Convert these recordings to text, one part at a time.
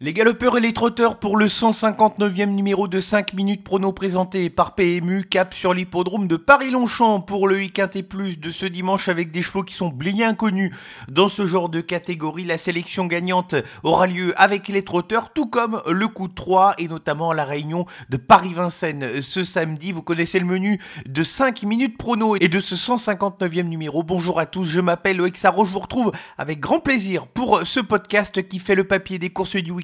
Les galopeurs et les trotteurs pour le 159e numéro de 5 minutes prono présenté par PMU cap sur l'hippodrome de Paris-Longchamp pour le et plus de ce dimanche avec des chevaux qui sont bien connus dans ce genre de catégorie. La sélection gagnante aura lieu avec les trotteurs tout comme le coup de 3 et notamment la réunion de Paris-Vincennes ce samedi. Vous connaissez le menu de 5 minutes prono et de ce 159e numéro. Bonjour à tous, je m'appelle Oexaro, je vous retrouve avec grand plaisir pour ce podcast qui fait le papier des courses du week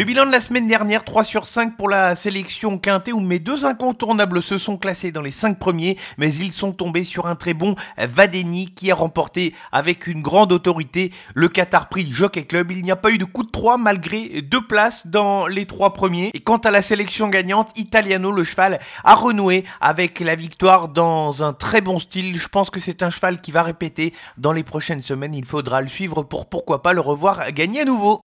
Le bilan de la semaine dernière, 3 sur 5 pour la sélection quintée où mes deux incontournables se sont classés dans les 5 premiers, mais ils sont tombés sur un très bon Vadeni qui a remporté avec une grande autorité le Qatar Prix Jockey Club. Il n'y a pas eu de coup de 3 malgré deux places dans les 3 premiers. Et quant à la sélection gagnante, Italiano, le cheval, a renoué avec la victoire dans un très bon style. Je pense que c'est un cheval qui va répéter dans les prochaines semaines. Il faudra le suivre pour pourquoi pas le revoir gagner à nouveau.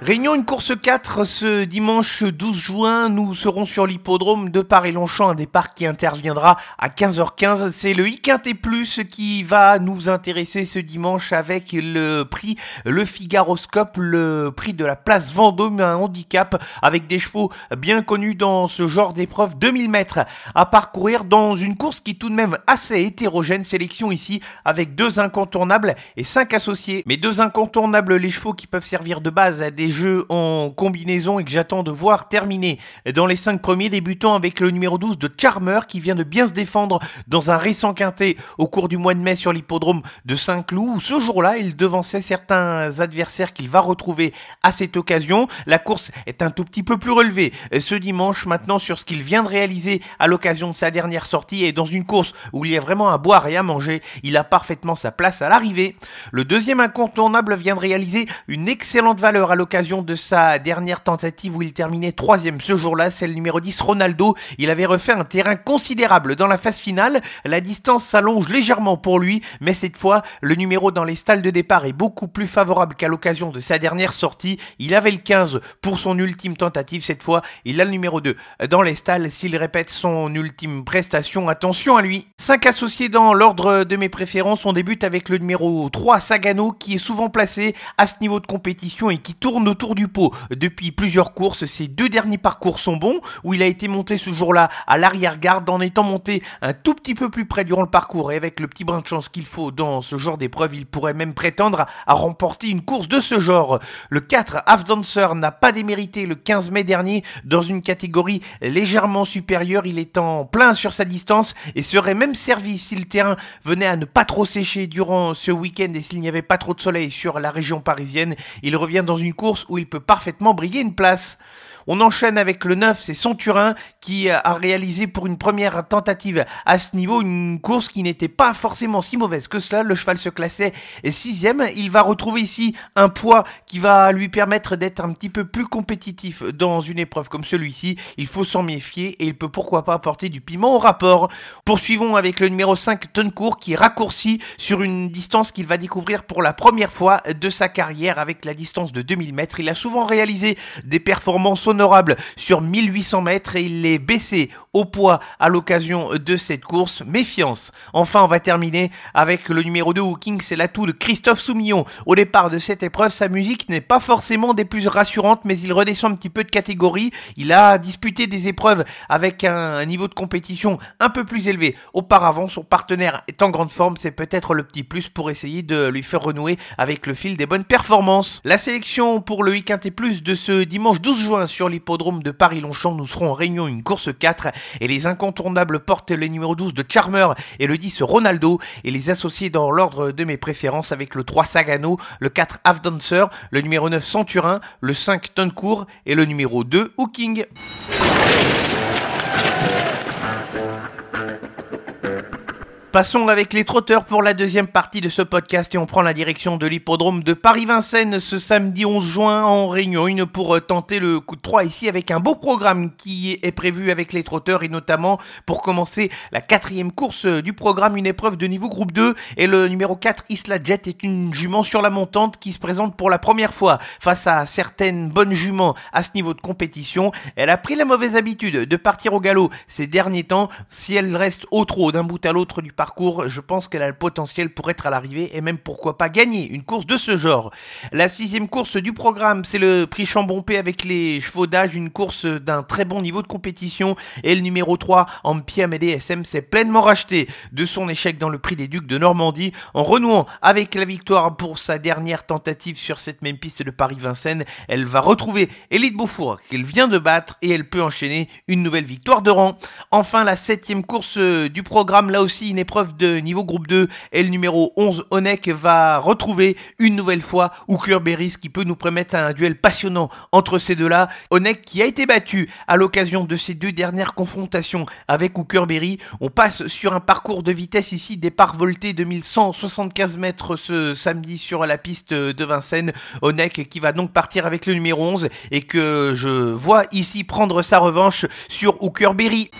Réunion une course 4 ce dimanche 12 juin. Nous serons sur l'hippodrome de Paris-Longchamp, un départ qui interviendra à 15h15. C'est le IQT Plus qui va nous intéresser ce dimanche avec le prix Le Figaroscope, le prix de la place Vendôme, un handicap avec des chevaux bien connus dans ce genre d'épreuve. 2000 mètres à parcourir dans une course qui est tout de même assez hétérogène. Sélection ici avec deux incontournables et cinq associés. Mais deux incontournables, les chevaux qui peuvent servir de base à des jeux en combinaison et que j'attends de voir terminer dans les 5 premiers, débutant avec le numéro 12 de Charmer qui vient de bien se défendre dans un récent quintet au cours du mois de mai sur l'hippodrome de Saint-Cloud où ce jour-là il devançait certains adversaires qu'il va retrouver à cette occasion. La course est un tout petit peu plus relevée ce dimanche maintenant sur ce qu'il vient de réaliser à l'occasion de sa dernière sortie et dans une course où il y a vraiment à boire et à manger, il a parfaitement sa place à l'arrivée. Le deuxième incontournable vient de réaliser une excellente valeur à l'occasion de sa dernière tentative où il terminait troisième ce jour-là, c'est le numéro 10 Ronaldo. Il avait refait un terrain considérable dans la phase finale. La distance s'allonge légèrement pour lui, mais cette fois, le numéro dans les stalles de départ est beaucoup plus favorable qu'à l'occasion de sa dernière sortie. Il avait le 15 pour son ultime tentative. Cette fois, il a le numéro 2 dans les stalles. S'il répète son ultime prestation, attention à lui. 5 associés dans l'ordre de mes préférences. On débute avec le numéro 3 Sagano qui est souvent placé à ce niveau de compétition et qui tourne autour du pot depuis plusieurs courses. Ses deux derniers parcours sont bons, où il a été monté ce jour-là à l'arrière-garde en étant monté un tout petit peu plus près durant le parcours et avec le petit brin de chance qu'il faut dans ce genre d'épreuve, il pourrait même prétendre à remporter une course de ce genre. Le 4 Half Dancer n'a pas démérité le 15 mai dernier dans une catégorie légèrement supérieure. Il est en plein sur sa distance et serait même servi si le terrain venait à ne pas trop sécher durant ce week-end et s'il n'y avait pas trop de soleil sur la région parisienne. Il revient dans une course où il peut parfaitement briller une place. On enchaîne avec le 9, c'est Centurin qui a réalisé pour une première tentative à ce niveau une course qui n'était pas forcément si mauvaise que cela. Le cheval se classait sixième. Il va retrouver ici un poids qui va lui permettre d'être un petit peu plus compétitif dans une épreuve comme celui-ci. Il faut s'en méfier et il peut pourquoi pas apporter du piment au rapport. Poursuivons avec le numéro 5, Toncourt, qui raccourci sur une distance qu'il va découvrir pour la première fois de sa carrière avec la distance de 2000 mètres. Il a souvent réalisé des performances honorable sur 1800 mètres et il est baissé au poids à l'occasion de cette course. Méfiance. Enfin, on va terminer avec le numéro 2 Hooking, c'est l'atout de Christophe Soumillon. Au départ de cette épreuve, sa musique n'est pas forcément des plus rassurantes, mais il redescend un petit peu de catégorie. Il a disputé des épreuves avec un, niveau de compétition un peu plus élevé. Auparavant, son partenaire est en grande forme, c'est peut-être le petit plus pour essayer de lui faire renouer avec le fil des bonnes performances. La sélection pour le week-end et plus de ce dimanche 12 juin sur l'hippodrome de Paris-Longchamp. Nous serons en réunion une course 4 et les incontournables portent le numéro 12 de Charmer et le 10 Ronaldo et les associés dans l'ordre de mes préférences avec le 3 Sagano, le 4 Half Dancer, le numéro 9 Centurin, le 5 Toncourt et le numéro 2 Hooking. Passons avec les trotteurs pour la deuxième partie de ce podcast et on prend la direction de l'hippodrome de Paris-Vincennes ce samedi 11 juin en Réunion 1 pour tenter le coup de 3 ici avec un beau programme qui est prévu avec les trotteurs et notamment pour commencer la quatrième course du programme, une épreuve de niveau groupe 2 et le numéro 4 Isla Jet est une jument sur la montante qui se présente pour la première fois face à certaines bonnes juments à ce niveau de compétition. Elle a pris la mauvaise habitude de partir au galop ces derniers temps. Si elle reste au trot d'un bout à l'autre du parcours, je pense qu'elle a le potentiel pour être à l'arrivée et même pourquoi pas gagner une course de ce genre. La sixième course du programme, c'est le prix Chambompé avec les chevaux d'âge, une course d'un très bon niveau de compétition et le numéro 3 en Amédée SM s'est pleinement racheté de son échec dans le prix des Ducs de Normandie en renouant avec la victoire pour sa dernière tentative sur cette même piste de Paris-Vincennes. Elle va retrouver Elite Beaufour qu'elle vient de battre et elle peut enchaîner une nouvelle victoire de rang. Enfin, la septième course du programme, là aussi une épreuve de niveau groupe 2 et le numéro 11 Onek va retrouver une nouvelle fois Hooker Berry qui peut nous permettre un duel passionnant entre ces deux-là. Onek qui a été battu à l'occasion de ces deux dernières confrontations avec Berry. On passe sur un parcours de vitesse ici, départ volté 2175 mètres ce samedi sur la piste de Vincennes. Onek qui va donc partir avec le numéro 11 et que je vois ici prendre sa revanche sur Hooker Berry.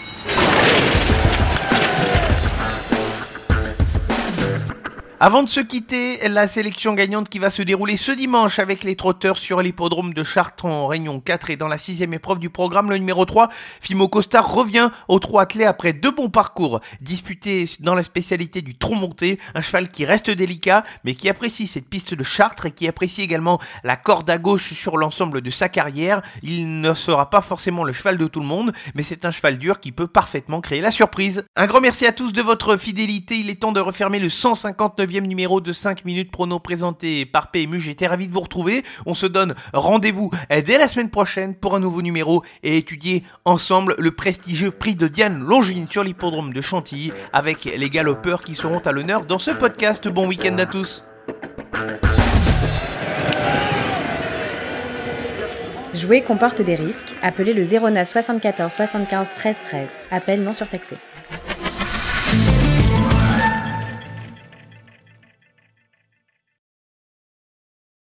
Avant de se quitter, la sélection gagnante qui va se dérouler ce dimanche avec les trotteurs sur l'hippodrome de Chartres en Réunion 4 et dans la sixième épreuve du programme, le numéro 3, Fimo Costa revient au trot attelé après deux bons parcours disputés dans la spécialité du tronc monté, un cheval qui reste délicat mais qui apprécie cette piste de Chartres et qui apprécie également la corde à gauche sur l'ensemble de sa carrière. Il ne sera pas forcément le cheval de tout le monde, mais c'est un cheval dur qui peut parfaitement créer la surprise. Un grand merci à tous de votre fidélité, il est temps de refermer le 159 numéro de 5 minutes prono présenté par PMU. J'étais ravi de vous retrouver. On se donne rendez-vous dès la semaine prochaine pour un nouveau numéro et étudier ensemble le prestigieux prix de Diane Longine sur l'hippodrome de Chantilly avec les galopeurs qui seront à l'honneur dans ce podcast. Bon week-end à tous. Jouer comporte des risques. Appelez le 09 74 75 13 13. Appel non surtaxé.